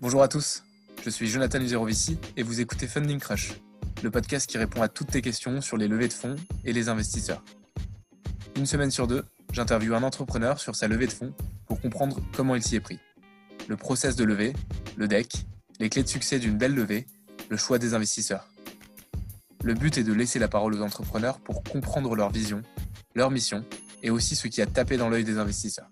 Bonjour à tous, je suis Jonathan Uzerovici et vous écoutez Funding Crush, le podcast qui répond à toutes tes questions sur les levées de fonds et les investisseurs. Une semaine sur deux, j'interviewe un entrepreneur sur sa levée de fonds pour comprendre comment il s'y est pris. Le process de levée, le deck, les clés de succès d'une belle levée, le choix des investisseurs. Le but est de laisser la parole aux entrepreneurs pour comprendre leur vision, leur mission et aussi ce qui a tapé dans l'œil des investisseurs.